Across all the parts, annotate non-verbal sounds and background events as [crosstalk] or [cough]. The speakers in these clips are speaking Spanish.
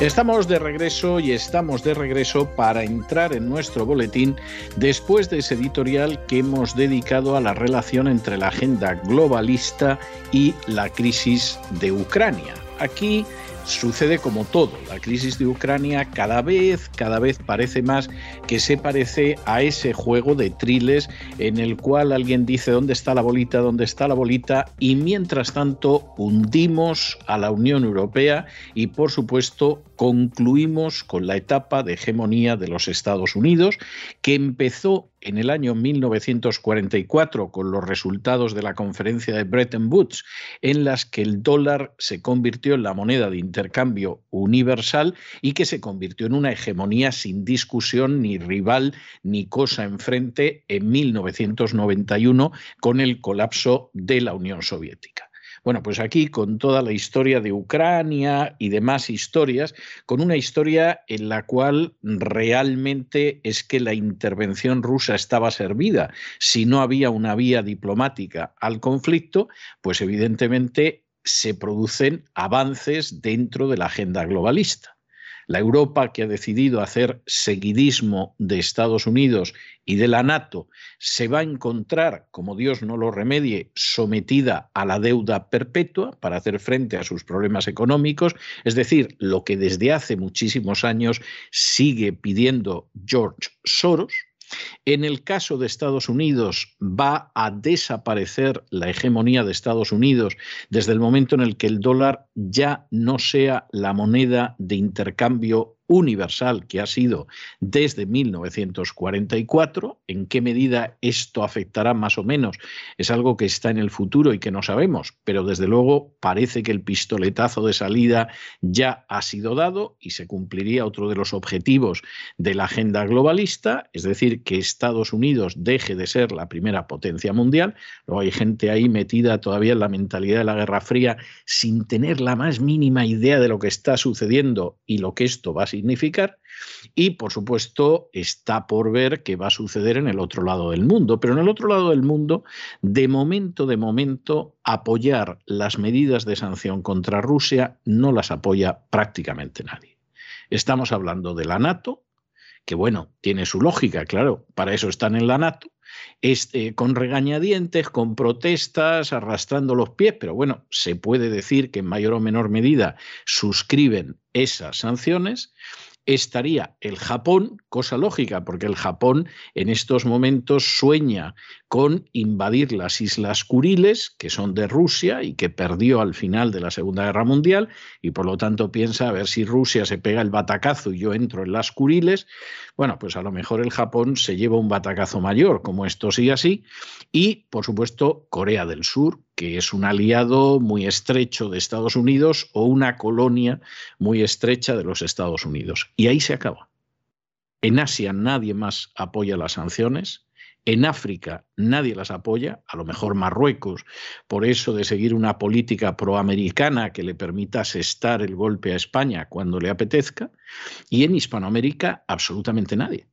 Estamos de regreso y estamos de regreso para entrar en nuestro boletín después de ese editorial que hemos dedicado a la relación entre la agenda globalista y la crisis de Ucrania. Aquí sucede como todo. La crisis de Ucrania cada vez, cada vez parece más que se parece a ese juego de triles en el cual alguien dice dónde está la bolita, dónde está la bolita y mientras tanto hundimos a la Unión Europea y por supuesto concluimos con la etapa de hegemonía de los Estados Unidos que empezó en el año 1944 con los resultados de la conferencia de Bretton Woods, en las que el dólar se convirtió en la moneda de intercambio universal y que se convirtió en una hegemonía sin discusión, ni rival, ni cosa enfrente en 1991 con el colapso de la Unión Soviética. Bueno, pues aquí con toda la historia de Ucrania y demás historias, con una historia en la cual realmente es que la intervención rusa estaba servida. Si no había una vía diplomática al conflicto, pues evidentemente se producen avances dentro de la agenda globalista la Europa que ha decidido hacer seguidismo de Estados Unidos y de la NATO se va a encontrar, como Dios no lo remedie, sometida a la deuda perpetua para hacer frente a sus problemas económicos, es decir, lo que desde hace muchísimos años sigue pidiendo George Soros, en el caso de Estados Unidos, va a desaparecer la hegemonía de Estados Unidos desde el momento en el que el dólar ya no sea la moneda de intercambio universal que ha sido desde 1944. ¿En qué medida esto afectará más o menos? Es algo que está en el futuro y que no sabemos, pero desde luego parece que el pistoletazo de salida ya ha sido dado y se cumpliría otro de los objetivos de la agenda globalista, es decir, que Estados Unidos deje de ser la primera potencia mundial. Luego hay gente ahí metida todavía en la mentalidad de la Guerra Fría sin tener la más mínima idea de lo que está sucediendo y lo que esto va a significar. Y, por supuesto, está por ver qué va a suceder en el otro lado del mundo. Pero en el otro lado del mundo, de momento, de momento, apoyar las medidas de sanción contra Rusia no las apoya prácticamente nadie. Estamos hablando de la NATO, que bueno, tiene su lógica, claro, para eso están en la NATO, este, con regañadientes, con protestas, arrastrando los pies, pero bueno, se puede decir que en mayor o menor medida suscriben esas sanciones estaría el Japón, cosa lógica, porque el Japón en estos momentos sueña con invadir las Islas Kuriles, que son de Rusia y que perdió al final de la Segunda Guerra Mundial, y por lo tanto piensa a ver si Rusia se pega el batacazo y yo entro en las Kuriles. Bueno, pues a lo mejor el Japón se lleva un batacazo mayor, como esto sí así, y por supuesto Corea del Sur, que es un aliado muy estrecho de Estados Unidos o una colonia muy estrecha de los Estados Unidos. Y ahí se acaba. En Asia nadie más apoya las sanciones. En África nadie las apoya, a lo mejor Marruecos, por eso de seguir una política proamericana que le permita asestar el golpe a España cuando le apetezca. Y en Hispanoamérica absolutamente nadie.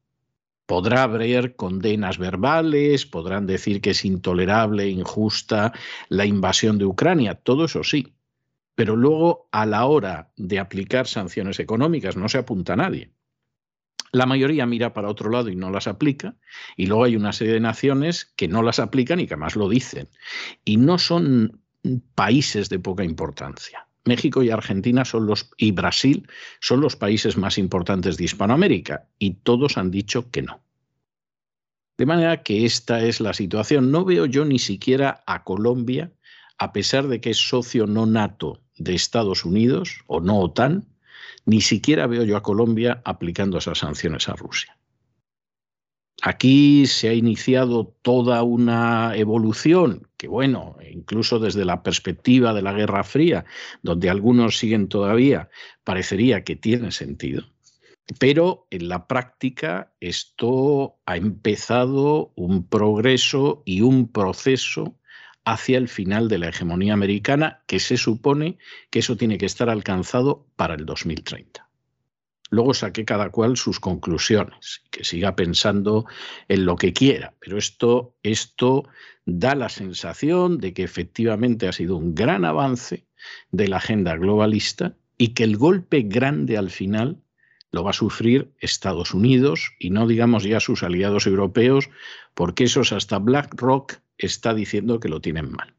Podrá haber condenas verbales, podrán decir que es intolerable, injusta la invasión de Ucrania, todo eso sí. Pero luego, a la hora de aplicar sanciones económicas, no se apunta a nadie. La mayoría mira para otro lado y no las aplica, y luego hay una serie de naciones que no las aplican y que además lo dicen. Y no son países de poca importancia. México y Argentina son los y Brasil son los países más importantes de Hispanoamérica y todos han dicho que no. De manera que esta es la situación. No veo yo ni siquiera a Colombia, a pesar de que es socio no nato de Estados Unidos o no OTAN, ni siquiera veo yo a Colombia aplicando esas sanciones a Rusia. Aquí se ha iniciado toda una evolución que, bueno, incluso desde la perspectiva de la Guerra Fría, donde algunos siguen todavía, parecería que tiene sentido. Pero en la práctica esto ha empezado un progreso y un proceso hacia el final de la hegemonía americana que se supone que eso tiene que estar alcanzado para el 2030. Luego saque cada cual sus conclusiones, que siga pensando en lo que quiera, pero esto, esto da la sensación de que efectivamente ha sido un gran avance de la agenda globalista y que el golpe grande al final lo va a sufrir Estados Unidos y no digamos ya sus aliados europeos, porque esos hasta BlackRock está diciendo que lo tienen mal.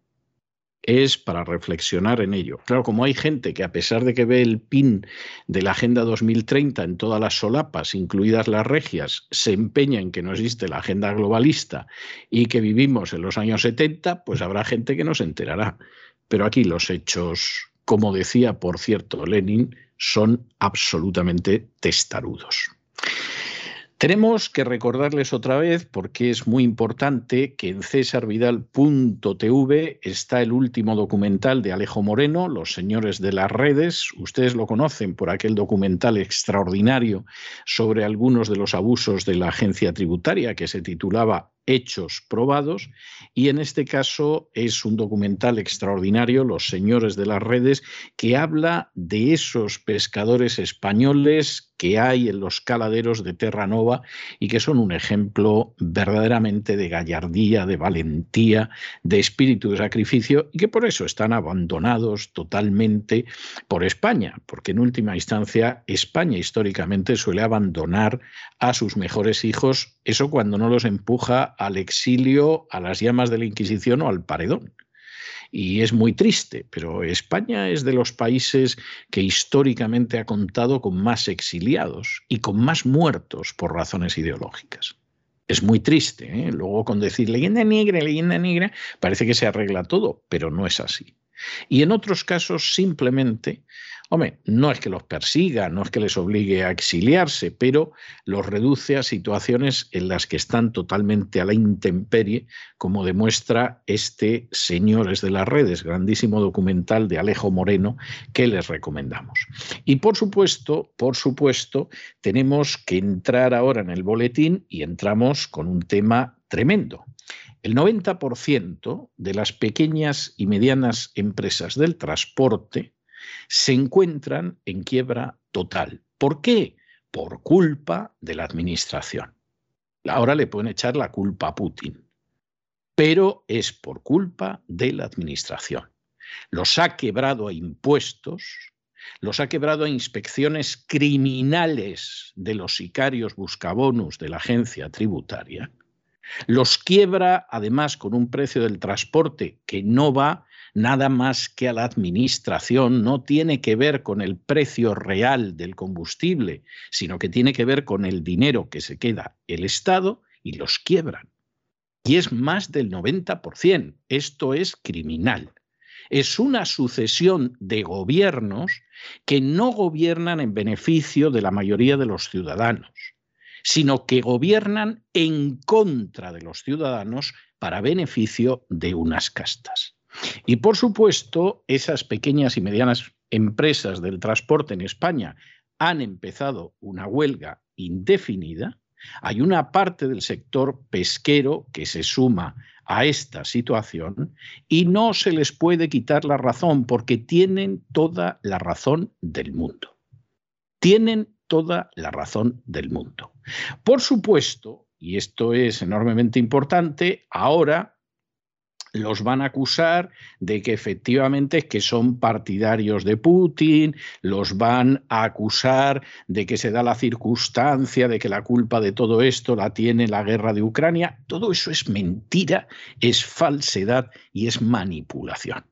Es para reflexionar en ello. Claro, como hay gente que a pesar de que ve el pin de la Agenda 2030 en todas las solapas, incluidas las regias, se empeña en que no existe la agenda globalista y que vivimos en los años 70, pues habrá gente que no se enterará. Pero aquí los hechos, como decía, por cierto, Lenin, son absolutamente testarudos. Tenemos que recordarles otra vez, porque es muy importante, que en cesarvidal.tv está el último documental de Alejo Moreno, Los Señores de las Redes. Ustedes lo conocen por aquel documental extraordinario sobre algunos de los abusos de la agencia tributaria que se titulaba hechos probados y en este caso es un documental extraordinario, Los Señores de las Redes, que habla de esos pescadores españoles que hay en los caladeros de Terranova y que son un ejemplo verdaderamente de gallardía, de valentía, de espíritu de sacrificio y que por eso están abandonados totalmente por España, porque en última instancia España históricamente suele abandonar a sus mejores hijos, eso cuando no los empuja al exilio, a las llamas de la Inquisición o al paredón. Y es muy triste, pero España es de los países que históricamente ha contado con más exiliados y con más muertos por razones ideológicas. Es muy triste. ¿eh? Luego con decir leyenda negra, leyenda negra, parece que se arregla todo, pero no es así. Y en otros casos simplemente Hombre, no es que los persiga, no es que les obligue a exiliarse, pero los reduce a situaciones en las que están totalmente a la intemperie, como demuestra este Señores de las Redes, grandísimo documental de Alejo Moreno que les recomendamos. Y por supuesto, por supuesto, tenemos que entrar ahora en el boletín y entramos con un tema tremendo. El 90% de las pequeñas y medianas empresas del transporte se encuentran en quiebra total. ¿Por qué? Por culpa de la administración. Ahora le pueden echar la culpa a Putin, pero es por culpa de la administración. Los ha quebrado a impuestos, los ha quebrado a inspecciones criminales de los sicarios buscabonus de la agencia tributaria, los quiebra además con un precio del transporte que no va nada más que a la administración, no tiene que ver con el precio real del combustible, sino que tiene que ver con el dinero que se queda el Estado y los quiebran. Y es más del 90%. Esto es criminal. Es una sucesión de gobiernos que no gobiernan en beneficio de la mayoría de los ciudadanos, sino que gobiernan en contra de los ciudadanos para beneficio de unas castas. Y por supuesto, esas pequeñas y medianas empresas del transporte en España han empezado una huelga indefinida. Hay una parte del sector pesquero que se suma a esta situación y no se les puede quitar la razón porque tienen toda la razón del mundo. Tienen toda la razón del mundo. Por supuesto, y esto es enormemente importante, ahora los van a acusar de que efectivamente que son partidarios de Putin, los van a acusar de que se da la circunstancia de que la culpa de todo esto la tiene la guerra de Ucrania. Todo eso es mentira, es falsedad y es manipulación.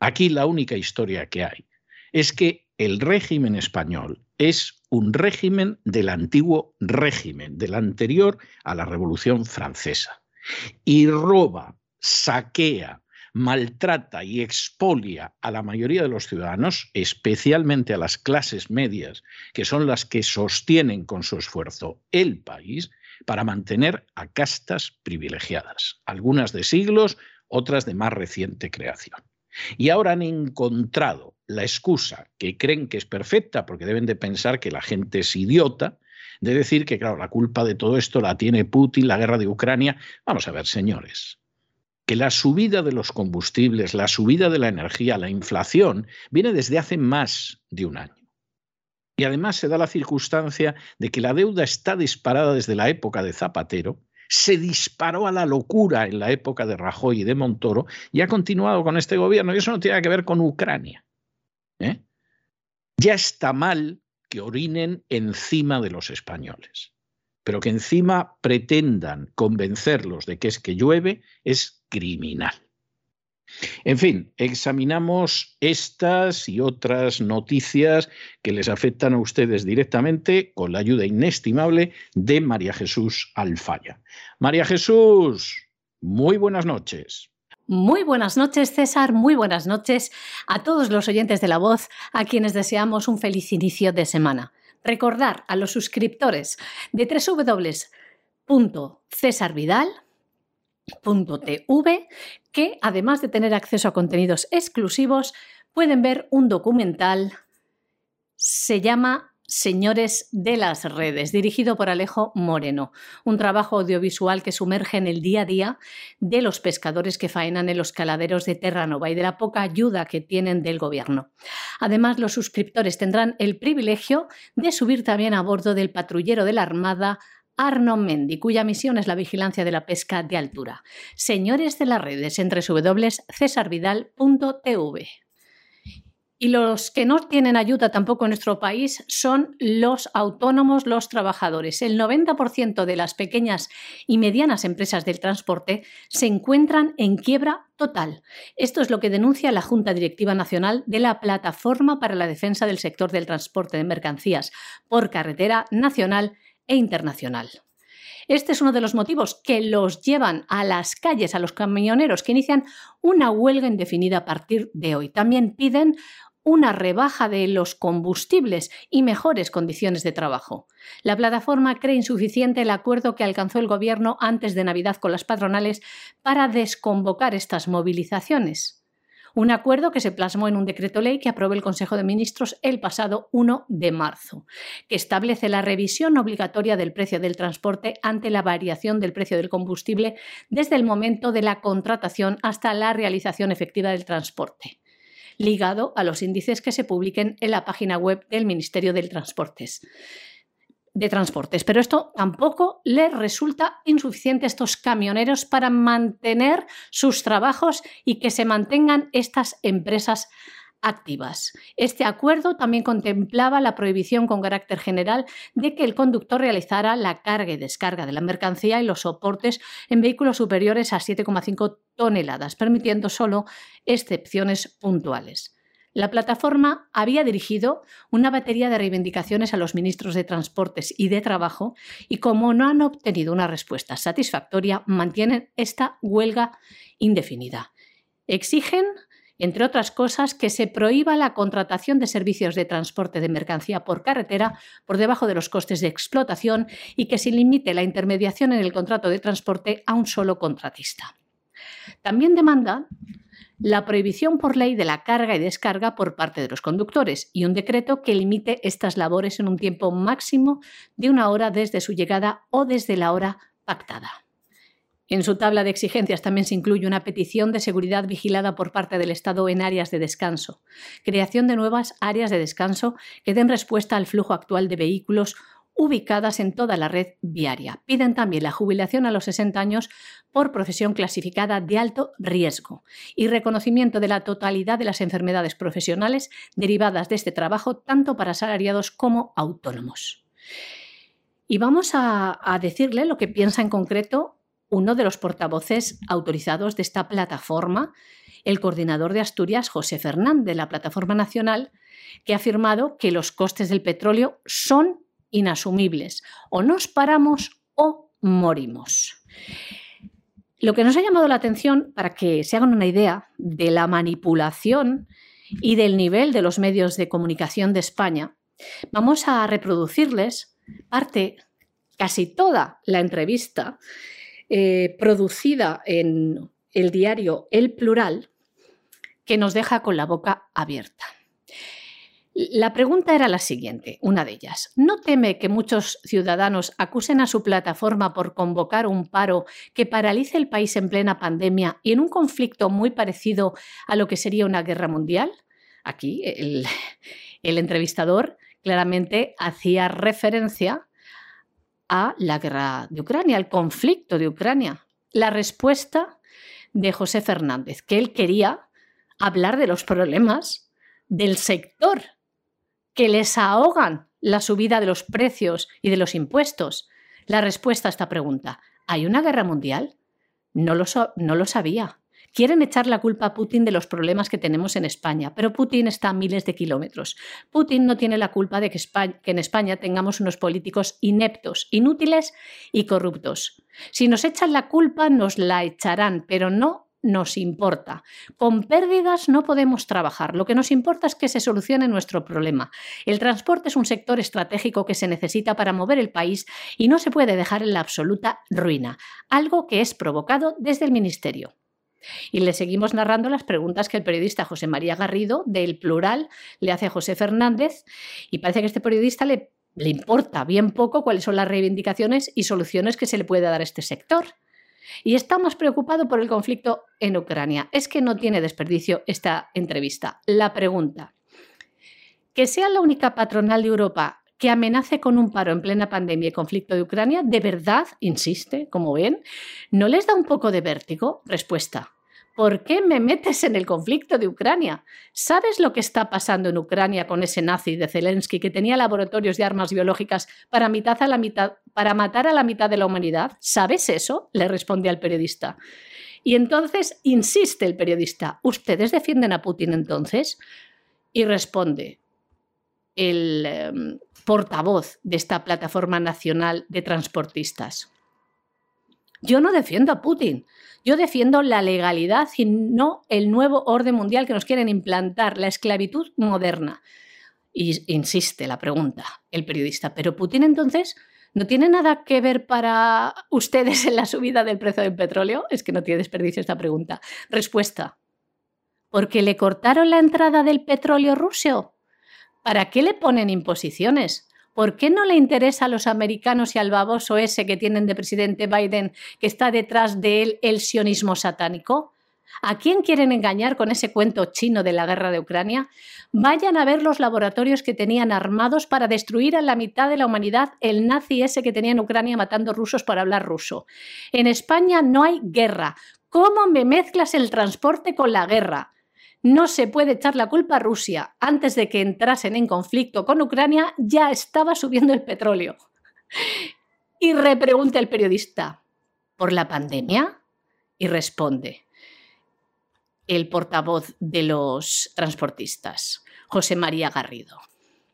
Aquí la única historia que hay es que el régimen español es un régimen del antiguo régimen, del anterior a la Revolución Francesa, y roba saquea, maltrata y expolia a la mayoría de los ciudadanos, especialmente a las clases medias, que son las que sostienen con su esfuerzo el país, para mantener a castas privilegiadas, algunas de siglos, otras de más reciente creación. Y ahora han encontrado la excusa que creen que es perfecta, porque deben de pensar que la gente es idiota, de decir que, claro, la culpa de todo esto la tiene Putin, la guerra de Ucrania. Vamos a ver, señores, que la subida de los combustibles, la subida de la energía, la inflación, viene desde hace más de un año. Y además se da la circunstancia de que la deuda está disparada desde la época de Zapatero, se disparó a la locura en la época de Rajoy y de Montoro y ha continuado con este gobierno. Y eso no tiene que ver con Ucrania. ¿eh? Ya está mal que orinen encima de los españoles, pero que encima pretendan convencerlos de que es que llueve es criminal. En fin, examinamos estas y otras noticias que les afectan a ustedes directamente con la ayuda inestimable de María Jesús Alfaya. María Jesús, muy buenas noches. Muy buenas noches, César. Muy buenas noches a todos los oyentes de la voz, a quienes deseamos un feliz inicio de semana. Recordar a los suscriptores de www.cesarvidal.tv que, además de tener acceso a contenidos exclusivos, pueden ver un documental. Se llama Señores de las Redes, dirigido por Alejo Moreno, un trabajo audiovisual que sumerge en el día a día de los pescadores que faenan en los caladeros de Terranova y de la poca ayuda que tienen del gobierno. Además, los suscriptores tendrán el privilegio de subir también a bordo del patrullero de la Armada Arno Mendi, cuya misión es la vigilancia de la pesca de altura. Señores de las redes, entre www.cesarvidal.tv. Y los que no tienen ayuda tampoco en nuestro país son los autónomos, los trabajadores. El 90% de las pequeñas y medianas empresas del transporte se encuentran en quiebra total. Esto es lo que denuncia la Junta Directiva Nacional de la Plataforma para la Defensa del Sector del Transporte de Mercancías por Carretera Nacional e Internacional. Este es uno de los motivos que los llevan a las calles a los camioneros que inician una huelga indefinida a partir de hoy. También piden una rebaja de los combustibles y mejores condiciones de trabajo. La plataforma cree insuficiente el acuerdo que alcanzó el Gobierno antes de Navidad con las patronales para desconvocar estas movilizaciones. Un acuerdo que se plasmó en un decreto ley que aprobó el Consejo de Ministros el pasado 1 de marzo, que establece la revisión obligatoria del precio del transporte ante la variación del precio del combustible desde el momento de la contratación hasta la realización efectiva del transporte ligado a los índices que se publiquen en la página web del Ministerio del Transportes de transportes, pero esto tampoco les resulta insuficiente a estos camioneros para mantener sus trabajos y que se mantengan estas empresas activas. Este acuerdo también contemplaba la prohibición con carácter general de que el conductor realizara la carga y descarga de la mercancía y los soportes en vehículos superiores a 7,5 toneladas, permitiendo solo excepciones puntuales. La plataforma había dirigido una batería de reivindicaciones a los ministros de Transportes y de Trabajo y como no han obtenido una respuesta satisfactoria, mantienen esta huelga indefinida. Exigen entre otras cosas, que se prohíba la contratación de servicios de transporte de mercancía por carretera por debajo de los costes de explotación y que se limite la intermediación en el contrato de transporte a un solo contratista. También demanda la prohibición por ley de la carga y descarga por parte de los conductores y un decreto que limite estas labores en un tiempo máximo de una hora desde su llegada o desde la hora pactada. En su tabla de exigencias también se incluye una petición de seguridad vigilada por parte del Estado en áreas de descanso, creación de nuevas áreas de descanso que den respuesta al flujo actual de vehículos ubicadas en toda la red viaria. Piden también la jubilación a los 60 años por profesión clasificada de alto riesgo y reconocimiento de la totalidad de las enfermedades profesionales derivadas de este trabajo, tanto para asalariados como autónomos. Y vamos a, a decirle lo que piensa en concreto uno de los portavoces autorizados de esta plataforma, el coordinador de Asturias, José Fernández, de la Plataforma Nacional, que ha afirmado que los costes del petróleo son inasumibles. O nos paramos o morimos. Lo que nos ha llamado la atención, para que se hagan una idea de la manipulación y del nivel de los medios de comunicación de España, vamos a reproducirles parte, casi toda la entrevista eh, producida en el diario El Plural que nos deja con la boca abierta. La pregunta era la siguiente, una de ellas. ¿No teme que muchos ciudadanos acusen a su plataforma por convocar un paro que paralice el país en plena pandemia y en un conflicto muy parecido a lo que sería una guerra mundial? Aquí el, [laughs] entrevistador claramente hacía referencia a la guerra de Ucrania, al conflicto de Ucrania. La respuesta de José Fernández, que él quería hablar de los problemas del sector que les ahogan la subida de los precios y de los impuestos? La respuesta a esta pregunta, ¿hay una guerra mundial? No lo, sabía. Quieren echar la culpa a Putin de los problemas que tenemos en España, pero Putin está a miles de kilómetros. Putin no tiene la culpa de que, en España tengamos unos políticos ineptos, inútiles y corruptos. Si nos echan la culpa, nos la echarán, pero no nos importa. Con pérdidas no podemos trabajar. Lo que nos importa es que se solucione nuestro problema. El transporte es un sector estratégico que se necesita para mover el país y no se puede dejar en la absoluta ruina, algo que es provocado desde el Ministerio. Y le seguimos narrando las preguntas que el periodista José María Garrido, del Plural, le hace a José Fernández, y parece que este periodista le, le importa bien poco cuáles son las reivindicaciones y soluciones que se le puede dar a este sector. Y está más preocupado por el conflicto en Ucrania. Es que no tiene desperdicio esta entrevista. La pregunta, que sea la única patronal de Europa que amenace con un paro en plena pandemia y conflicto de Ucrania, ¿de verdad, insiste, como ven, no les da un poco de vértigo? Respuesta, ¿Por qué me metes en el conflicto de Ucrania? ¿Sabes lo que está pasando en Ucrania con ese nazi de Zelensky que tenía laboratorios de armas biológicas para, mitad a la mitad, para matar a la mitad de la humanidad? ¿Sabes eso? le responde al periodista. Y entonces insiste el periodista, ¿ustedes defienden a Putin entonces? Y responde el em, portavoz de esta plataforma nacional de transportistas. Yo no defiendo a Putin. Yo defiendo la legalidad y no el nuevo orden mundial que nos quieren implantar, la esclavitud moderna. Y insiste la pregunta, el periodista, pero Putin entonces no tiene nada que ver para ustedes en la subida del precio del petróleo. Es que no tiene desperdicio esta pregunta. Respuesta, porque le cortaron la entrada del petróleo ruso. ¿Para qué le ponen imposiciones? ¿Por qué no le interesa a los americanos y al baboso ese que tienen de presidente Biden que está detrás de él el sionismo satánico? ¿A quién quieren engañar con ese cuento chino de la guerra de Ucrania? Vayan a ver los laboratorios que tenían armados para destruir a la mitad de la humanidad el nazi ese que tenía en Ucrania matando rusos para hablar ruso. En España no hay guerra. ¿Cómo me mezclas el transporte con la guerra? No se puede echar la culpa a Rusia. Antes de que entrasen en conflicto con Ucrania ya estaba subiendo el petróleo. Y repregunta el periodista, ¿por la pandemia? Y responde el portavoz de los transportistas, José María Garrido.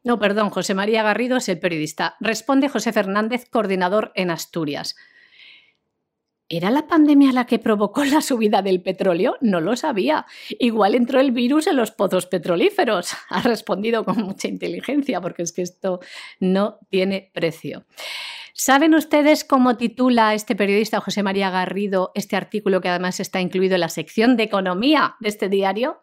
No, perdón, José María Garrido es el periodista. Responde José Fernández, coordinador en Asturias. ¿Era la pandemia la que provocó la subida del petróleo? No lo sabía. Igual entró el virus en los pozos petrolíferos. [laughs] Ha respondido con mucha inteligencia porque es que esto no tiene precio. ¿Saben ustedes cómo titula este periodista José María Garrido este artículo que además está incluido en la sección de economía de este diario?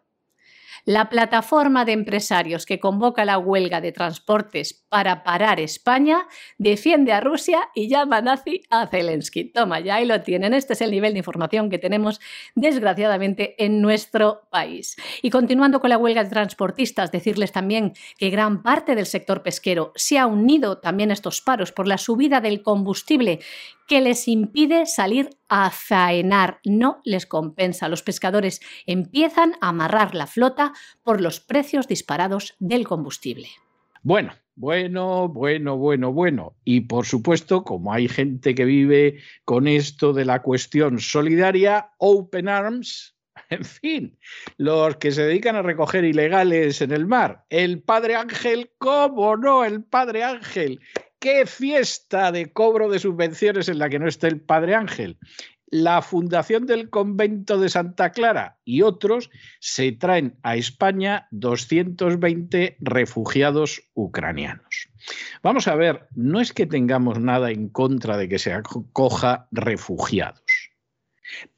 La plataforma de empresarios que convoca la huelga de transportes para parar España defiende a Rusia y llama nazi a Zelensky. Toma, ya ahí lo tienen. Este es el nivel de información que tenemos, desgraciadamente, en nuestro país. Y continuando con la huelga de transportistas, decirles también que gran parte del sector pesquero se ha unido también a estos paros por la subida del combustible que les impide salir a faenar, no les compensa. Los pescadores empiezan a amarrar la flota por los precios disparados del combustible. Bueno, bueno, bueno, bueno, bueno. Y por supuesto, como hay gente que vive con esto de la cuestión solidaria, Open Arms, [laughs] en fin, los que se dedican a recoger ilegales en el mar. El Padre Ángel, ¿cómo no? El Padre Ángel, ¿Qué fiesta de cobro de subvenciones en la que no está el Padre Ángel? La Fundación del Convento de Santa Clara y otros se traen a España 220 refugiados ucranianos. Vamos a ver, no es que tengamos nada en contra de que se acoja refugiados,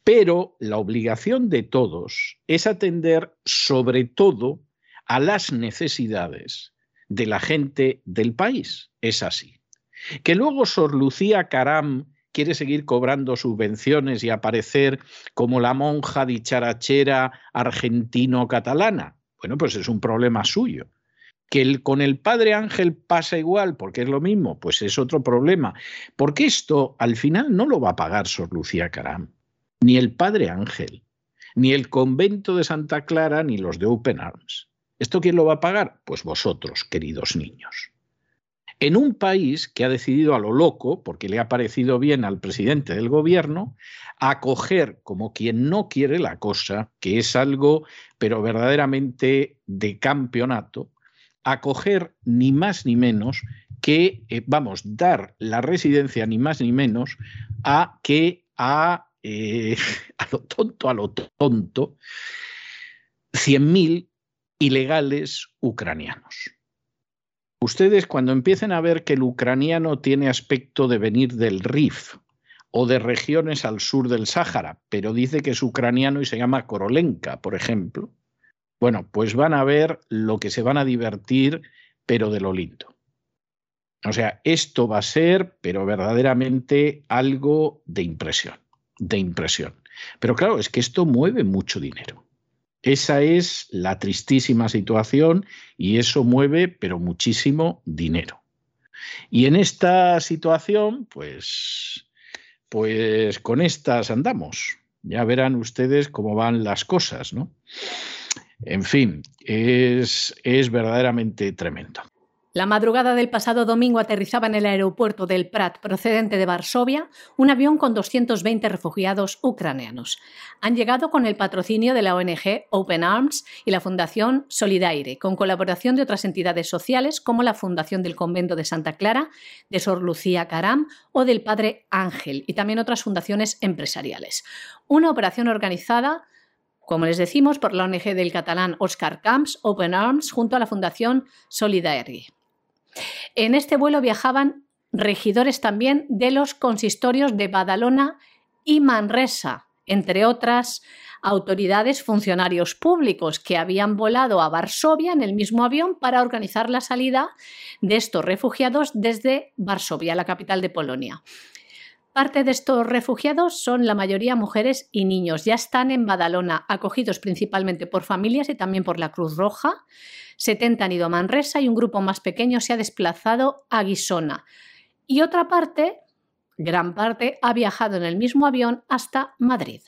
pero la obligación de todos es atender sobre todo a las necesidades de la gente del país. Es así. Que luego Sor Lucía Caram quiere seguir cobrando subvenciones y aparecer como la monja dicharachera argentino-catalana. Bueno, pues es un problema suyo. Que el, con el padre Ángel pasa igual, porque es lo mismo, pues es otro problema. Porque esto al final no lo va a pagar Sor Lucía Caram, ni el padre Ángel, ni el convento de Santa Clara, ni los de Open Arms. ¿Esto quién lo va a pagar? Pues vosotros, queridos niños en un país que ha decidido a lo loco, porque le ha parecido bien al presidente del gobierno, acoger como quien no quiere la cosa, que es algo, pero verdaderamente de campeonato, acoger ni más ni menos que, eh, vamos, dar la residencia ni más ni menos a que a, eh, [laughs] a lo tonto, a lo tonto, 100.000 ilegales ucranianos. Ustedes cuando empiecen a ver que el ucraniano tiene aspecto de venir del Rif o de regiones al sur del Sáhara, pero dice que es ucraniano y se llama Korolenka, por ejemplo, bueno, pues van a ver lo que se van a divertir, pero de lo lindo. O sea, esto va a ser, pero verdaderamente algo de impresión, de impresión. Pero claro, es que esto mueve mucho dinero. Esa es la tristísima situación y eso mueve, pero muchísimo dinero. Y en esta situación, pues, pues con estas andamos. Ya verán ustedes cómo van las cosas, ¿no? En fin, es, es verdaderamente tremendo. La madrugada del pasado domingo aterrizaba en el aeropuerto del Prat, procedente de Varsovia, un avión con 220 refugiados ucranianos. Han llegado con el patrocinio de la ONG Open Arms y la Fundación Solidaire, con colaboración de otras entidades sociales como la Fundación del Convento de Santa Clara, de Sor Lucía Caram o del Padre Ángel, y también otras fundaciones empresariales. Una operación organizada como les decimos, por la ONG del catalán Oscar Camps, Open Arms, junto a la Fundación Solidaire. En este vuelo viajaban regidores también de los consistorios de Badalona y Manresa, entre otras autoridades funcionarios públicos que habían volado a Varsovia en el mismo avión para organizar la salida de estos refugiados desde Varsovia, la capital de Polonia. Parte de estos refugiados son la mayoría mujeres y niños. Ya están en Badalona, acogidos principalmente por familias y también por la Cruz Roja. 70 han ido a Manresa y un grupo más pequeño se ha desplazado a Guisona. Y otra parte, gran parte, ha viajado en el mismo avión hasta Madrid.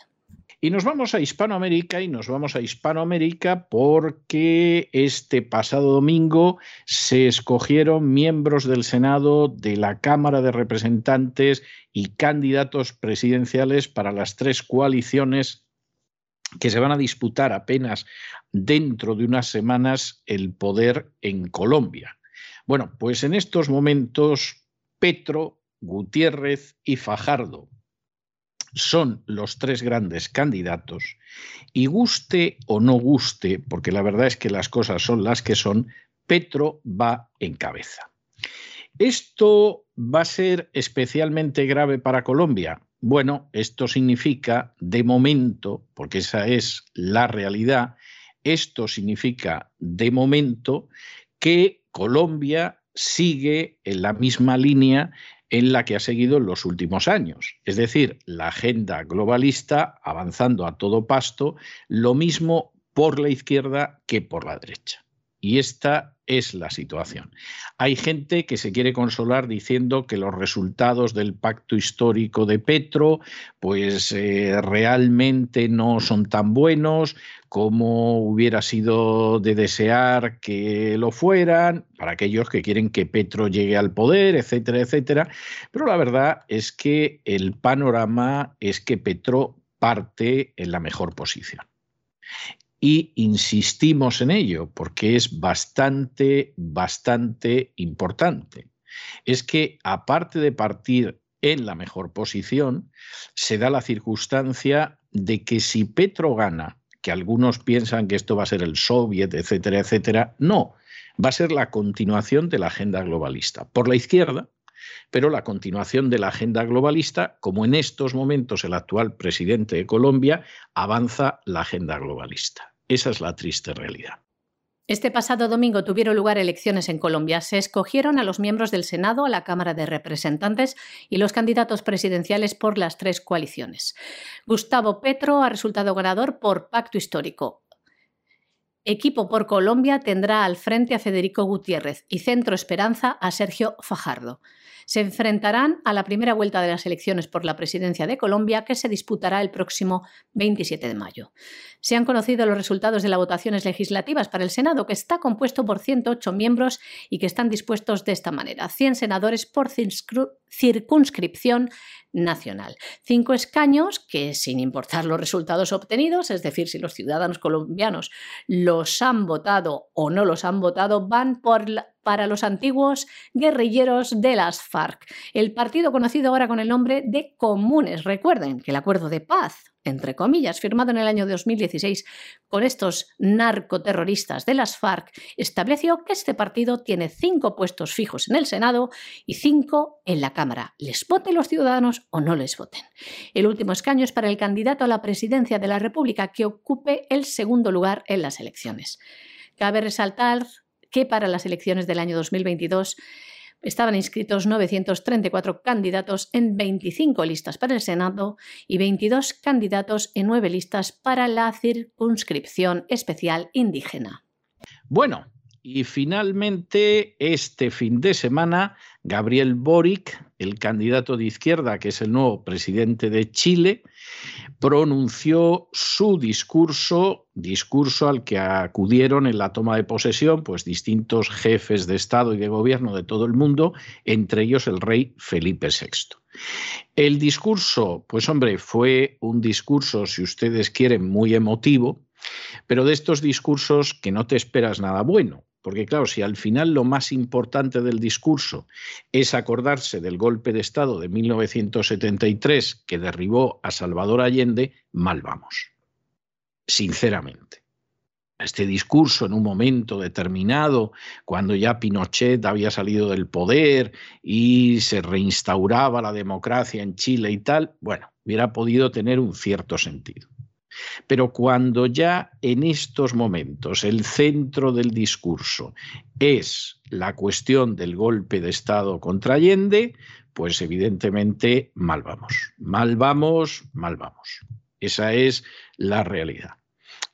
Y nos vamos a Hispanoamérica y nos vamos a Hispanoamérica porque este pasado domingo se escogieron miembros del Senado de la Cámara de Representantes y candidatos presidenciales para las tres coaliciones que se van a disputar apenas dentro de unas semanas el poder en Colombia. Bueno, pues en estos momentos Petro, Gutiérrez y Fajardo son los tres grandes candidatos y guste o no guste, porque la verdad es que las cosas son las que son, Petro va en cabeza. ¿Esto va a ser especialmente grave para Colombia? Bueno, esto significa, de momento, porque esa es la realidad, esto significa, de momento, que Colombia sigue en la misma línea en la que ha seguido en los últimos años. Es decir, la agenda globalista avanzando a todo pasto, lo mismo por la izquierda que por la derecha. Y esta es la situación. Hay gente que se quiere consolar diciendo que los resultados del pacto histórico de Petro pues eh, realmente no son tan buenos como hubiera sido de desear que lo fueran, para aquellos que quieren que Petro llegue al poder, etcétera, etcétera. Pero la verdad es que el panorama es que Petro parte en la mejor posición y insistimos en ello porque es bastante, bastante importante. Es que aparte de partir en la mejor posición, se da la circunstancia de que si Petro gana, que algunos piensan que esto va a ser el soviet, etcétera, etcétera, no, va a ser la continuación de la agenda globalista. Por la izquierda, pero la continuación de la agenda globalista, como en estos momentos el actual presidente de Colombia avanza la agenda globalista. Esa es la triste realidad. Este pasado domingo tuvieron lugar elecciones en Colombia. Se escogieron a los miembros del Senado, a la Cámara de Representantes y los candidatos presidenciales por las tres coaliciones. Gustavo Petro ha resultado ganador por pacto histórico. Equipo por Colombia tendrá al frente a Federico Gutiérrez y Centro Esperanza a Sergio Fajardo se enfrentarán a la primera vuelta de las elecciones por la presidencia de Colombia que se disputará el próximo 27 de mayo. Se han conocido los resultados de las votaciones legislativas para el Senado, que está compuesto por 108 miembros y que están dispuestos de esta manera. 100 senadores por circunscripción nacional. Cinco escaños que, sin importar los resultados obtenidos, es decir, si los ciudadanos colombianos los han votado o no los han votado, van por para los antiguos guerrilleros de las FARC, el partido conocido ahora con el nombre de Comunes. Recuerden que el acuerdo de paz entre comillas, firmado en el año 2016 con estos narcoterroristas de las FARC, estableció que este partido tiene cinco puestos fijos en el Senado y cinco en la Cámara. Les voten los ciudadanos o no les voten. El último escaño es para el candidato a la presidencia de la República que ocupe el segundo lugar en las elecciones. Cabe resaltar que para las elecciones del año 2022 estaban inscritos 934 candidatos en 25 listas para el Senado y 22 candidatos en 9 listas para la circunscripción especial indígena. Bueno, y finalmente este fin de semana Gabriel Boric, el candidato de izquierda, que es el nuevo presidente de Chile, pronunció su discurso, discurso al que acudieron en la toma de posesión pues distintos jefes de Estado y de gobierno de todo el mundo, entre ellos el rey Felipe VI. El discurso, pues hombre, fue un discurso, si ustedes quieren, muy emotivo, pero de estos discursos que no te esperas nada bueno. Porque claro, si al final lo más importante del discurso es acordarse del golpe de Estado de 1973 que derribó a Salvador Allende, mal vamos. Sinceramente. Este discurso en un momento determinado, cuando ya Pinochet había salido del poder y se reinstauraba la democracia en Chile y tal, bueno, hubiera podido tener un cierto sentido. Pero cuando ya en estos momentos el centro del discurso es la cuestión del golpe de Estado contra Allende, pues evidentemente mal vamos. Mal vamos, mal vamos. Esa es la realidad.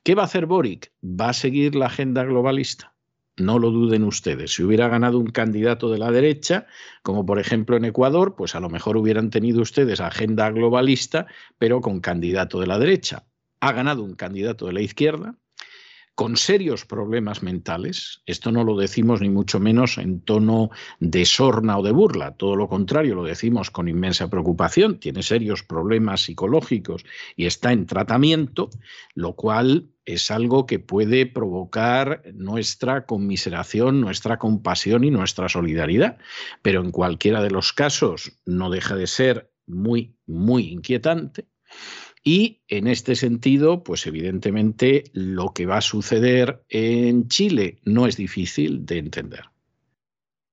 ¿Qué va a hacer Boric? Va a seguir la agenda globalista. No lo duden ustedes. Si hubiera ganado un candidato de la derecha, como por ejemplo en Ecuador, pues a lo mejor hubieran tenido ustedes agenda globalista, pero con candidato de la derecha ha ganado un candidato de la izquierda con serios problemas mentales. Esto no lo decimos ni mucho menos en tono de sorna o de burla, todo lo contrario, lo decimos con inmensa preocupación. Tiene serios problemas psicológicos y está en tratamiento, lo cual es algo que puede provocar nuestra conmiseración, nuestra compasión y nuestra solidaridad. Pero en cualquiera de los casos no deja de ser muy, muy inquietante. Y en este sentido, pues evidentemente lo que va a suceder en Chile no es difícil de entender.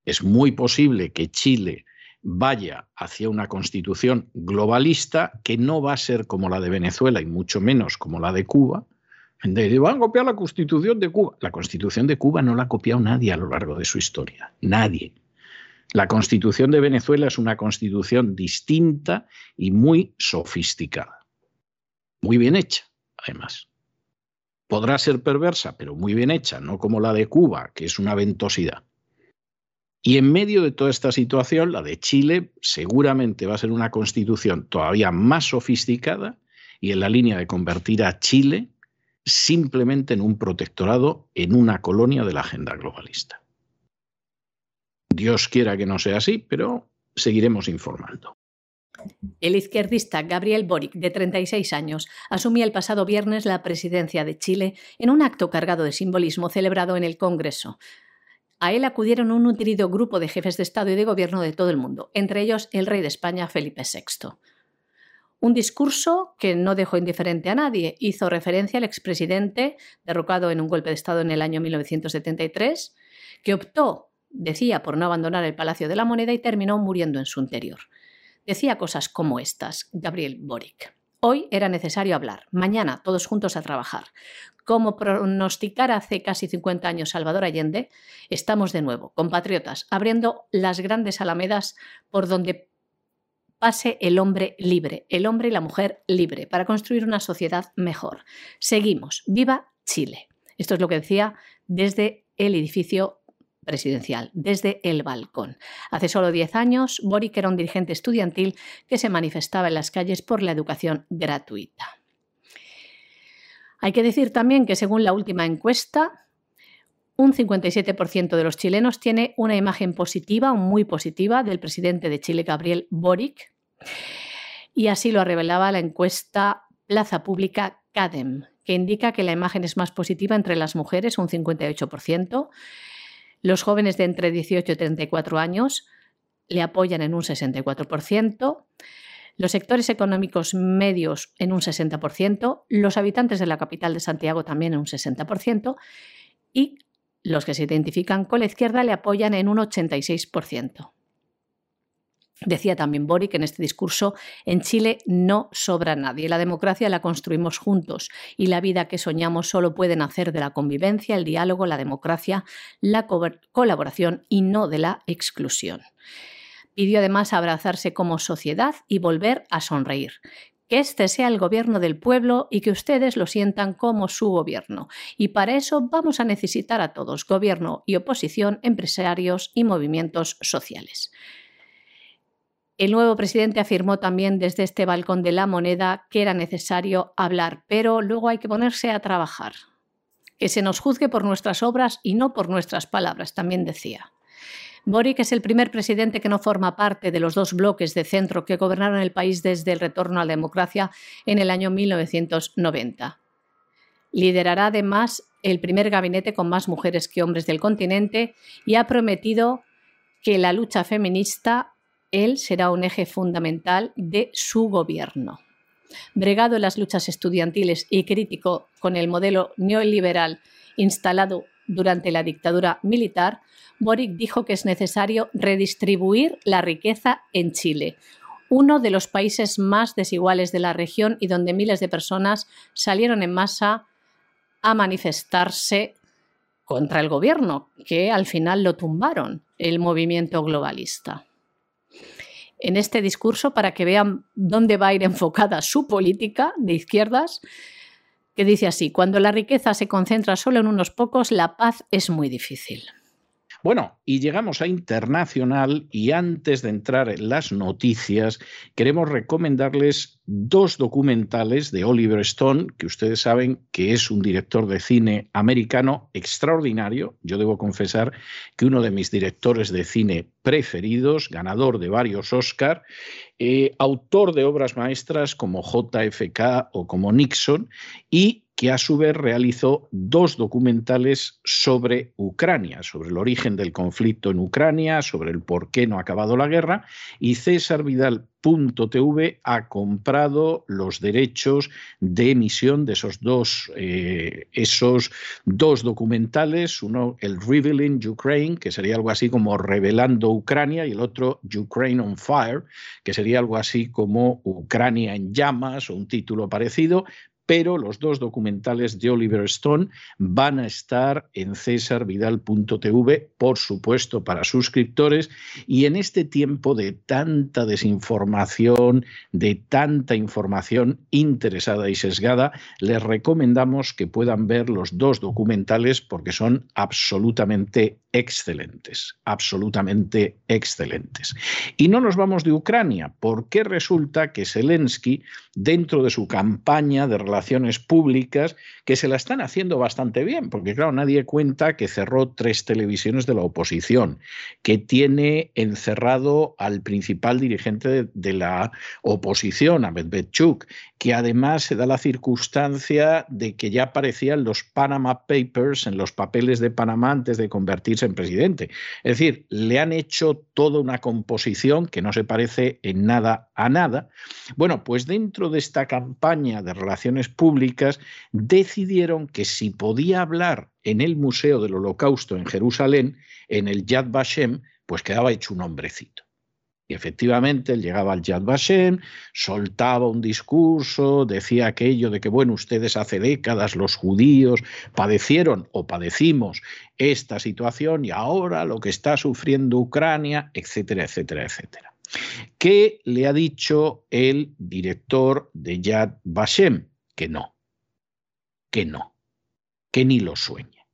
Es muy posible que Chile vaya hacia una constitución globalista que no va a ser como la de Venezuela y mucho menos como la de Cuba. van a copiar la constitución de Cuba. La constitución de Cuba no la ha copiado nadie a lo largo de su historia. Nadie. La constitución de Venezuela es una constitución distinta y muy sofisticada muy bien hecha, además. Podrá ser perversa, pero muy bien hecha, no como la de Cuba, que es una ventosidad. Y en medio de toda esta situación, la de Chile seguramente va a ser una constitución todavía más sofisticada y en la línea de convertir a Chile simplemente en un protectorado, en una colonia de la agenda globalista. Dios quiera que no sea así, pero seguiremos informando. El izquierdista Gabriel Boric, de 36 años, asumía el pasado viernes la presidencia de Chile en un acto cargado de simbolismo celebrado en el Congreso. A él acudieron un nutrido grupo de jefes de Estado y de Gobierno de todo el mundo, entre ellos el rey de España, Felipe VI. Un discurso que no dejó indiferente a nadie. Hizo referencia al expresidente, derrocado en un golpe de Estado en el año 1973, que optó, decía, por no abandonar el Palacio de la Moneda y terminó muriendo en su interior decía cosas como estas, Gabriel Boric. Hoy era necesario hablar, mañana todos juntos a trabajar. Como pronosticara hace casi 50 años Salvador Allende, estamos de nuevo, compatriotas, abriendo las grandes alamedas por donde pase el hombre libre, el hombre y la mujer libre, para construir una sociedad mejor. Seguimos. Viva Chile. Esto es lo que decía desde el edificio presidencial, desde el balcón. Hace solo 10 años, Boric era un dirigente estudiantil que se manifestaba en las calles por la educación gratuita. Hay que decir también que según la última encuesta, un 57% de los chilenos tiene una imagen positiva o muy positiva del presidente de Chile, Gabriel Boric, y así lo revelaba la encuesta Plaza Pública CADEM, que indica que la imagen es más positiva entre las mujeres, un 58%, los jóvenes de entre 18 y 34 años le apoyan en un 64%, los sectores económicos medios en un 60%, los habitantes de la capital de Santiago también en un 60% y los que se identifican con la izquierda le apoyan en un 86%. Decía también Boric en este discurso, en Chile no sobra nadie, la democracia la construimos juntos y la vida que soñamos solo puede nacer de la convivencia, el diálogo, la democracia, la colaboración y no de la exclusión. Pidió además abrazarse como sociedad y volver a sonreír. Que este sea el gobierno del pueblo y que ustedes lo sientan como su gobierno. Y para eso vamos a necesitar a todos, gobierno y oposición, empresarios y movimientos sociales. El nuevo presidente afirmó también desde este balcón de la moneda que era necesario hablar, pero luego hay que ponerse a trabajar. Que se nos juzgue por nuestras obras y no por nuestras palabras, también decía. Boric es el primer presidente que no forma parte de los dos bloques de centro que gobernaron el país desde el retorno a la democracia en el año 1990. Liderará además el primer gabinete con más mujeres que hombres del continente y ha prometido que la lucha feminista él será un eje fundamental de su gobierno. Bregado en las luchas estudiantiles y crítico con el modelo neoliberal instalado durante la dictadura militar, Boric dijo que es necesario redistribuir la riqueza en Chile, uno de los países más desiguales de la región y donde miles de personas salieron en masa a manifestarse contra el gobierno, que al final lo tumbaron, el movimiento globalista en este discurso para que vean dónde va a ir enfocada su política de izquierdas, que dice así, cuando la riqueza se concentra solo en unos pocos, la paz es muy difícil. Bueno, y llegamos a internacional y antes de entrar en las noticias, queremos recomendarles dos documentales de Oliver Stone, que ustedes saben que es un director de cine americano extraordinario. Yo debo confesar que uno de mis directores de cine preferidos, ganador de varios Oscar, eh, autor de obras maestras como JFK o como Nixon y que a su vez realizó dos documentales sobre Ucrania, sobre el origen del conflicto en Ucrania, sobre el por qué no ha acabado la guerra, y César Vidal.tv ha comprado los derechos de emisión de esos dos, eh, esos dos documentales, uno el Revealing Ukraine, que sería algo así como Revelando Ucrania, y el otro Ukraine on Fire, que sería algo así como Ucrania en llamas o un título parecido, pero los dos documentales de Oliver Stone van a estar en cesarvidal.tv, por supuesto, para suscriptores. Y en este tiempo de tanta desinformación, de tanta información interesada y sesgada, les recomendamos que puedan ver los dos documentales porque son absolutamente excelentes, absolutamente excelentes. Y no nos vamos de Ucrania, porque resulta que Zelensky, dentro de su campaña de relaciones públicas, que se la están haciendo bastante bien, porque claro, nadie cuenta que cerró tres televisiones de la oposición, que tiene encerrado al principal dirigente de, la oposición, a Medvedchuk, que además se da la circunstancia de que ya aparecían los Panama Papers en los papeles de Panamá antes de convertirse en presidente. Es decir, le han hecho toda una composición que no se parece en nada a nada. Bueno, pues dentro de esta campaña de relaciones públicas decidieron que si podía hablar en el Museo del Holocausto en Jerusalén, en el Yad Vashem, pues quedaba hecho un hombrecito. Y efectivamente, él llegaba al Yad Vashem, soltaba un discurso, decía aquello de que, bueno, ustedes hace décadas, los judíos, padecieron o padecimos esta situación y ahora lo que está sufriendo Ucrania, etcétera, etcétera, etcétera. ¿Qué le ha dicho el director de Yad Vashem? Que no, que no, que ni lo sueñe.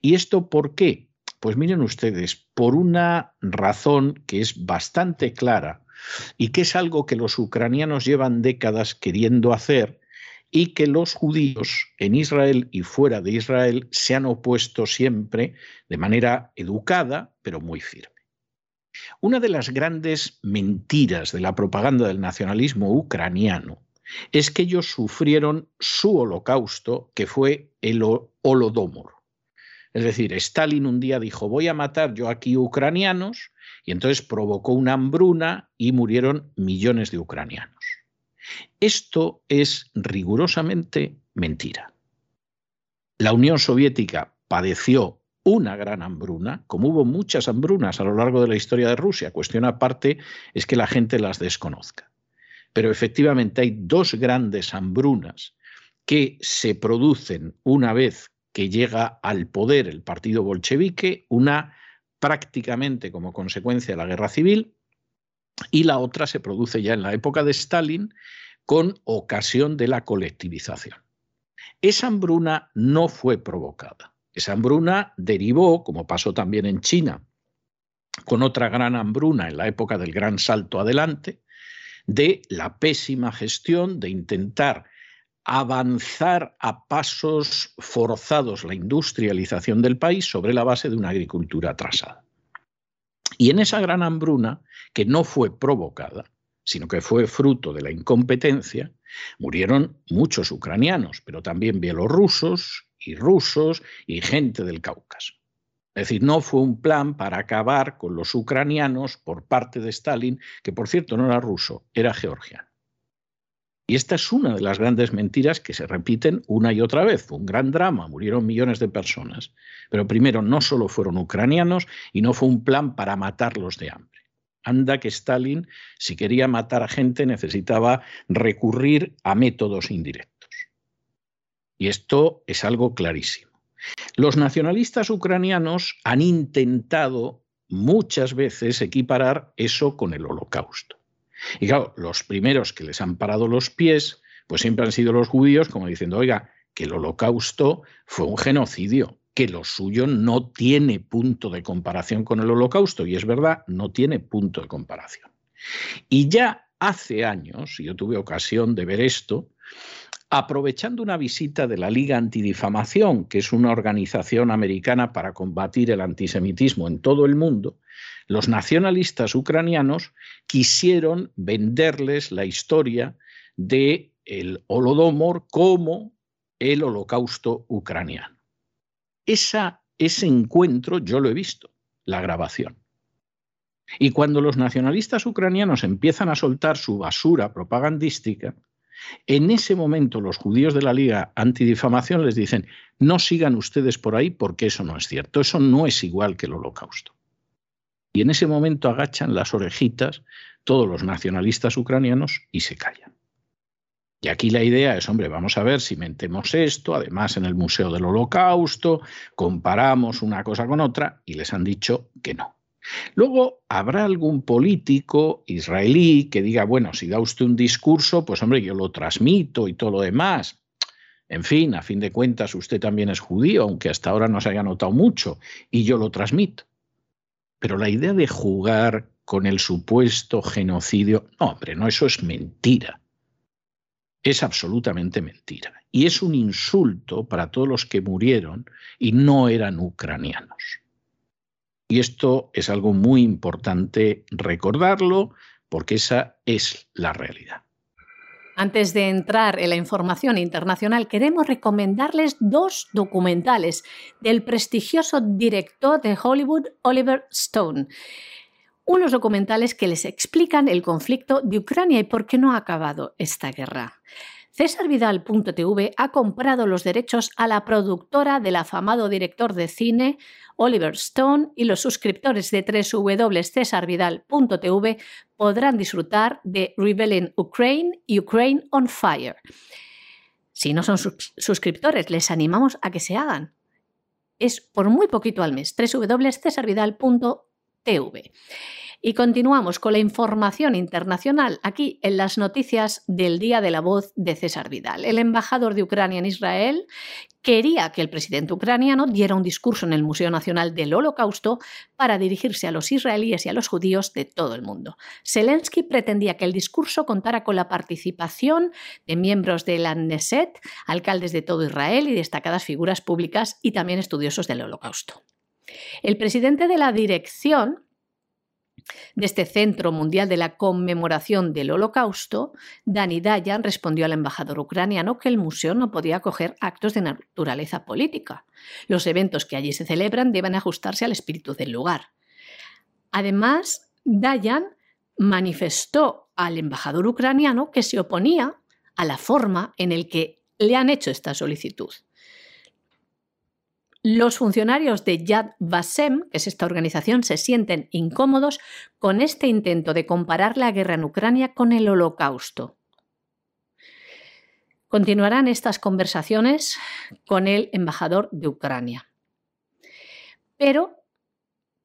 ¿Y esto por qué? Pues miren ustedes, por una razón que es bastante clara y que es algo que los ucranianos llevan décadas queriendo hacer y que los judíos en Israel y fuera de Israel se han opuesto siempre de manera educada, pero muy firme. Una de las grandes mentiras de la propaganda del nacionalismo ucraniano es que ellos sufrieron su holocausto, que fue el Holodomor. Es decir, Stalin un día dijo, voy a matar yo aquí ucranianos, y entonces provocó una hambruna y murieron millones de ucranianos. Esto es rigurosamente mentira. La Unión Soviética padeció una gran hambruna, como hubo muchas hambrunas a lo largo de la historia de Rusia. Cuestión aparte es que la gente las desconozca. Pero efectivamente hay dos grandes hambrunas que se producen una vez que llega al poder el partido bolchevique, una prácticamente como consecuencia de la guerra civil, y la otra se produce ya en la época de Stalin con ocasión de la colectivización. Esa hambruna no fue provocada. Esa hambruna derivó, como pasó también en China, con otra gran hambruna en la época del gran salto adelante, de la pésima gestión de intentar avanzar a pasos forzados la industrialización del país sobre la base de una agricultura atrasada. Y en esa gran hambruna, que no fue provocada, sino que fue fruto de la incompetencia, murieron muchos ucranianos, pero también bielorrusos y rusos y gente del Cáucaso. Es decir, no fue un plan para acabar con los ucranianos por parte de Stalin, que por cierto no era ruso, era georgiano. Y esta es una de las grandes mentiras que se repiten una y otra vez. Fue un gran drama, murieron millones de personas. Pero primero, no solo fueron ucranianos y no fue un plan para matarlos de hambre. Anda que Stalin, si quería matar a gente, necesitaba recurrir a métodos indirectos. Y esto es algo clarísimo. Los nacionalistas ucranianos han intentado muchas veces equiparar eso con el holocausto. Y claro, los primeros que les han parado los pies, pues siempre han sido los judíos, como diciendo, oiga, que el holocausto fue un genocidio, que lo suyo no tiene punto de comparación con el holocausto. Y es verdad, no tiene punto de comparación. Y ya hace años, y yo tuve ocasión de ver esto, aprovechando una visita de la Liga Antidifamación, que es una organización americana para combatir el antisemitismo en todo el mundo, los nacionalistas ucranianos quisieron venderles la historia de el Holodomor como el holocausto ucraniano. Esa, ese encuentro yo lo he visto, la grabación. Y cuando los nacionalistas ucranianos empiezan a soltar su basura propagandística, en ese momento los judíos de la Liga Antidifamación les dicen, no sigan ustedes por ahí porque eso no es cierto, eso no es igual que el holocausto. Y en ese momento agachan las orejitas todos los nacionalistas ucranianos y se callan. Y aquí la idea es, hombre, vamos a ver si mentemos esto, además en el Museo del Holocausto, comparamos una cosa con otra y les han dicho que no. Luego habrá algún político israelí que diga, bueno, si da usted un discurso, pues hombre, yo lo transmito y todo lo demás. En fin, a fin de cuentas, usted también es judío, aunque hasta ahora no se haya notado mucho, y yo lo transmito. Pero la idea de jugar con el supuesto genocidio, no, hombre, no, eso es mentira. Es absolutamente mentira. Y es un insulto para todos los que murieron y no eran ucranianos. Y esto es algo muy importante recordarlo porque esa es la realidad. Antes de entrar en la información internacional, queremos recomendarles dos documentales del prestigioso director de Hollywood, Oliver Stone. Unos documentales que les explican el conflicto de Ucrania y por qué no ha acabado esta guerra. Cesarvidal.tv ha comprado los derechos a la productora del afamado director de cine Oliver Stone y los suscriptores de www.cesarvidal.tv podrán disfrutar de Rebellion Ukraine y Ukraine on Fire. Si no son suscriptores, les animamos a que se hagan. Es por muy poquito al mes, www.cesarvidal.tv. Y continuamos con la información internacional aquí en las noticias del Día de la Voz de César Vidal. El embajador de Ucrania en Israel quería que el presidente ucraniano diera un discurso en el Museo Nacional del Holocausto para dirigirse a los israelíes y a los judíos de todo el mundo. Zelensky pretendía que el discurso contara con la participación de miembros de la Knesset, alcaldes de todo Israel y destacadas figuras públicas y también estudiosos del Holocausto. El presidente de la dirección de este Centro Mundial de la Conmemoración del Holocausto, Dani Dayan respondió al embajador ucraniano que el museo no podía acoger actos de naturaleza política. Los eventos que allí se celebran deben ajustarse al espíritu del lugar. Además, Dayan manifestó al embajador ucraniano que se oponía a la forma en la que le han hecho esta solicitud. Los funcionarios de Yad Vashem, que es esta organización, se sienten incómodos con este intento de comparar la guerra en Ucrania con el holocausto. Continuarán estas conversaciones con el embajador de Ucrania. Pero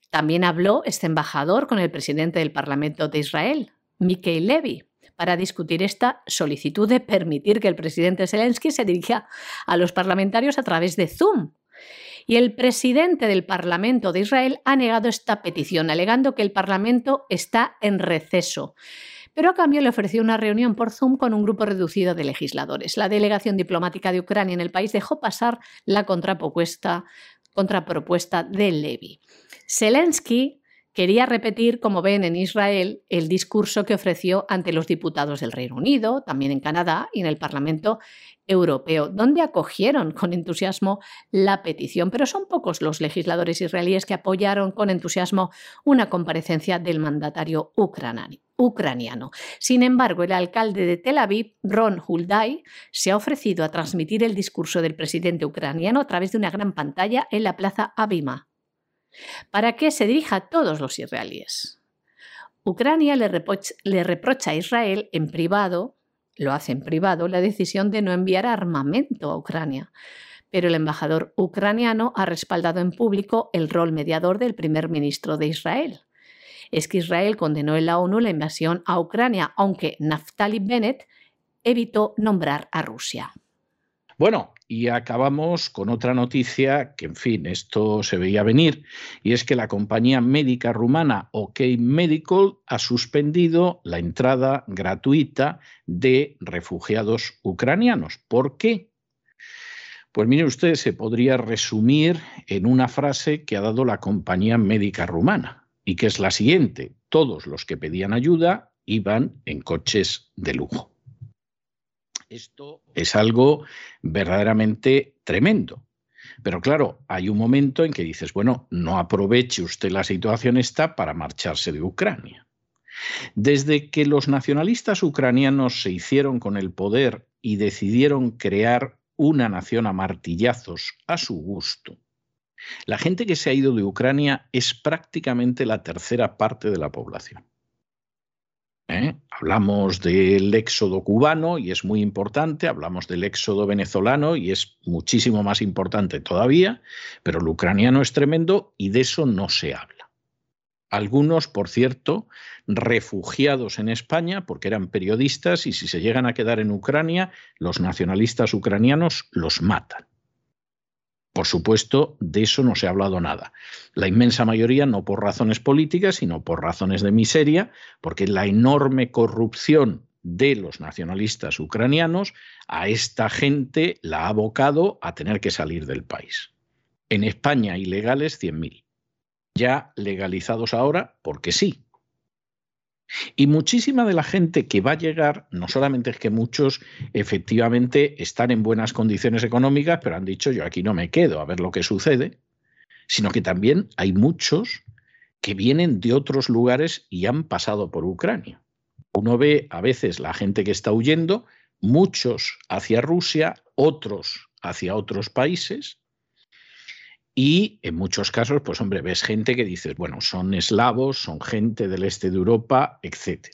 también habló este embajador con el presidente del Parlamento de Israel, Mikhail Levy, para discutir esta solicitud de permitir que el presidente Zelensky se dirija a los parlamentarios a través de Zoom, y el presidente del Parlamento de Israel ha negado esta petición, alegando que el Parlamento está en receso pero a cambio le ofreció una reunión por Zoom con un grupo reducido de legisladores. La delegación diplomática de Ucrania en el país dejó pasar la contrapropuesta, de Levy. Zelensky quería repetir, como ven en Israel, el discurso que ofreció ante los diputados del Reino Unido, también en Canadá y en el Parlamento Europeo, donde acogieron con entusiasmo la petición. Pero son pocos los legisladores israelíes que apoyaron con entusiasmo una comparecencia del mandatario ucraniano. Sin embargo, el alcalde de Tel Aviv, Ron Hulday, se ha ofrecido a transmitir el discurso del presidente ucraniano a través de una gran pantalla en la plaza Abima para que se dirija a todos los israelíes. Ucrania le, reprocha a Israel en privado, lo hace en privado, la decisión de no enviar armamento a Ucrania. Pero el embajador ucraniano ha respaldado en público el rol mediador del primer ministro de Israel. Es que Israel condenó en la ONU la invasión a Ucrania, aunque Naftali Bennett evitó nombrar a Rusia. Bueno, y acabamos con otra noticia que, en fin, esto se veía venir, y es que la compañía médica rumana OK Medical ha suspendido la entrada gratuita de refugiados ucranianos. ¿Por qué? Pues mire usted, se podría resumir en una frase que ha dado la compañía médica rumana, y que es la siguiente, todos los que pedían ayuda iban en coches de lujo. Esto es algo verdaderamente tremendo. Pero claro, hay un momento en que dices, bueno, no aproveche usted la situación esta para marcharse de Ucrania. Desde que los nacionalistas ucranianos se hicieron con el poder y decidieron crear una nación a martillazos a su gusto, la gente que se ha ido de Ucrania es prácticamente la tercera parte de la población. ¿Eh? Hablamos del éxodo cubano y es muy importante, hablamos del éxodo venezolano y es muchísimo más importante todavía, pero el ucraniano es tremendo y de eso no se habla. Algunos, por cierto, refugiados en España porque eran periodistas y si se llegan a quedar en Ucrania, los nacionalistas ucranianos los matan. Por supuesto, de eso no se ha hablado nada. La inmensa mayoría no por razones políticas, sino por razones de miseria, porque la enorme corrupción de los nacionalistas ucranianos a esta gente la ha abocado a tener que salir del país. En España ilegales 100.000. Ya legalizados ahora porque sí, y muchísima de la gente que va a llegar, no solamente es que muchos efectivamente están en buenas condiciones económicas, pero han dicho yo aquí no me quedo a ver lo que sucede, sino que también hay muchos que vienen de otros lugares y han pasado por Ucrania. Uno ve a veces la gente que está huyendo, muchos hacia Rusia, otros hacia otros países. Y en muchos casos, pues hombre, ves gente que dices, bueno, son eslavos, son gente del este de Europa, etc.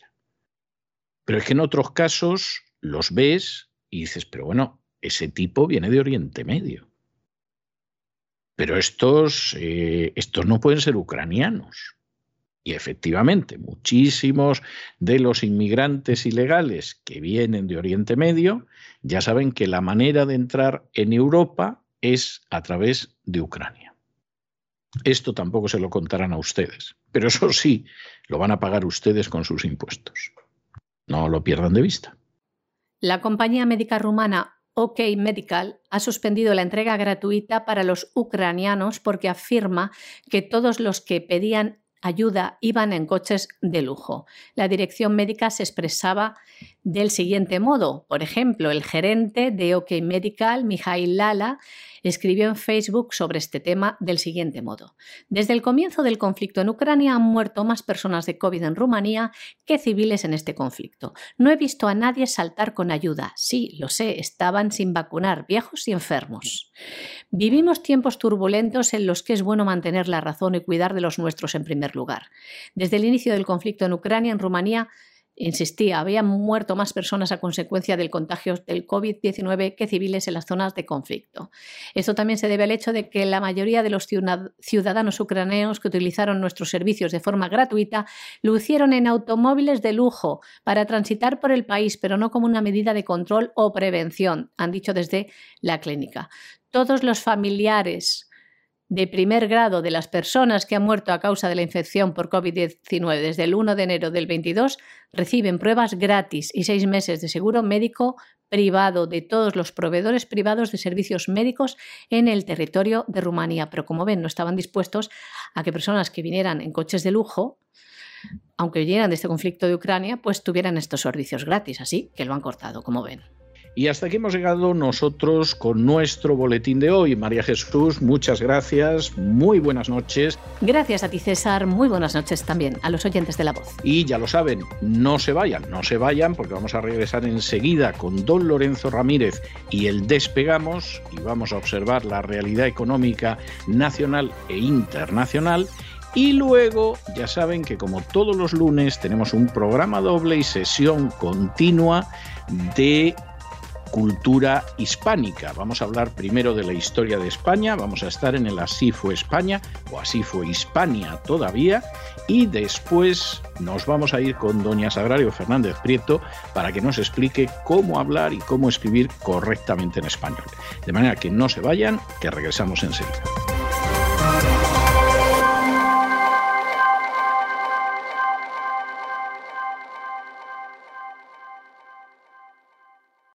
Pero es que en otros casos los ves y dices, pero bueno, ese tipo viene de Oriente Medio. Pero estos, eh, estos no pueden ser ucranianos. Y efectivamente, muchísimos de los inmigrantes ilegales que vienen de Oriente Medio ya saben que la manera de entrar en Europa es a través de Ucrania. Esto tampoco se lo contarán a ustedes, pero eso sí, lo van a pagar ustedes con sus impuestos. No lo pierdan de vista. La compañía médica rumana OK Medical ha suspendido la entrega gratuita para los ucranianos porque afirma que todos los que pedían ayuda iban en coches de lujo. La dirección médica se expresaba del siguiente modo. Por ejemplo, el gerente de OK Medical, Mijail Lala, escribió en Facebook sobre este tema del siguiente modo. Desde el comienzo del conflicto en Ucrania han muerto más personas de COVID en Rumanía que civiles en este conflicto. No he visto a nadie saltar con ayuda. Sí, lo sé, estaban sin vacunar, viejos y enfermos. Vivimos tiempos turbulentos en los que es bueno mantener la razón y cuidar de los nuestros en primer lugar. Desde el inicio del conflicto en Ucrania, en Rumanía, insistía, habían muerto más personas a consecuencia del contagio del COVID-19 que civiles en las zonas de conflicto. Esto también se debe al hecho de que la mayoría de los ciudadanos ucranianos que utilizaron nuestros servicios de forma gratuita lo hicieron en automóviles de lujo para transitar por el país, pero no como una medida de control o prevención, han dicho desde la clínica. Todos los familiares de primer grado de las personas que han muerto a causa de la infección por COVID-19 desde el 1 de enero del 22 reciben pruebas gratis y seis meses de seguro médico privado de todos los proveedores privados de servicios médicos en el territorio de Rumanía. Pero como ven, no estaban dispuestos a que personas que vinieran en coches de lujo, aunque vinieran de este conflicto de Ucrania, pues tuvieran estos servicios gratis. Así que lo han cortado, como ven. Y hasta aquí hemos llegado nosotros con nuestro boletín de hoy. María Jesús, muchas gracias, muy buenas noches. Gracias a ti César, muy buenas noches también a los oyentes de la voz. Y ya lo saben, no se vayan, no se vayan porque vamos a regresar enseguida con don Lorenzo Ramírez y el despegamos y vamos a observar la realidad económica nacional e internacional. Y luego, ya saben que como todos los lunes tenemos un programa doble y sesión continua de cultura hispánica. Vamos a hablar primero de la historia de España, vamos a estar en el Así fue España o Así fue Hispania todavía y después nos vamos a ir con doña Sagrario Fernández Prieto para que nos explique cómo hablar y cómo escribir correctamente en español. De manera que no se vayan, que regresamos enseguida.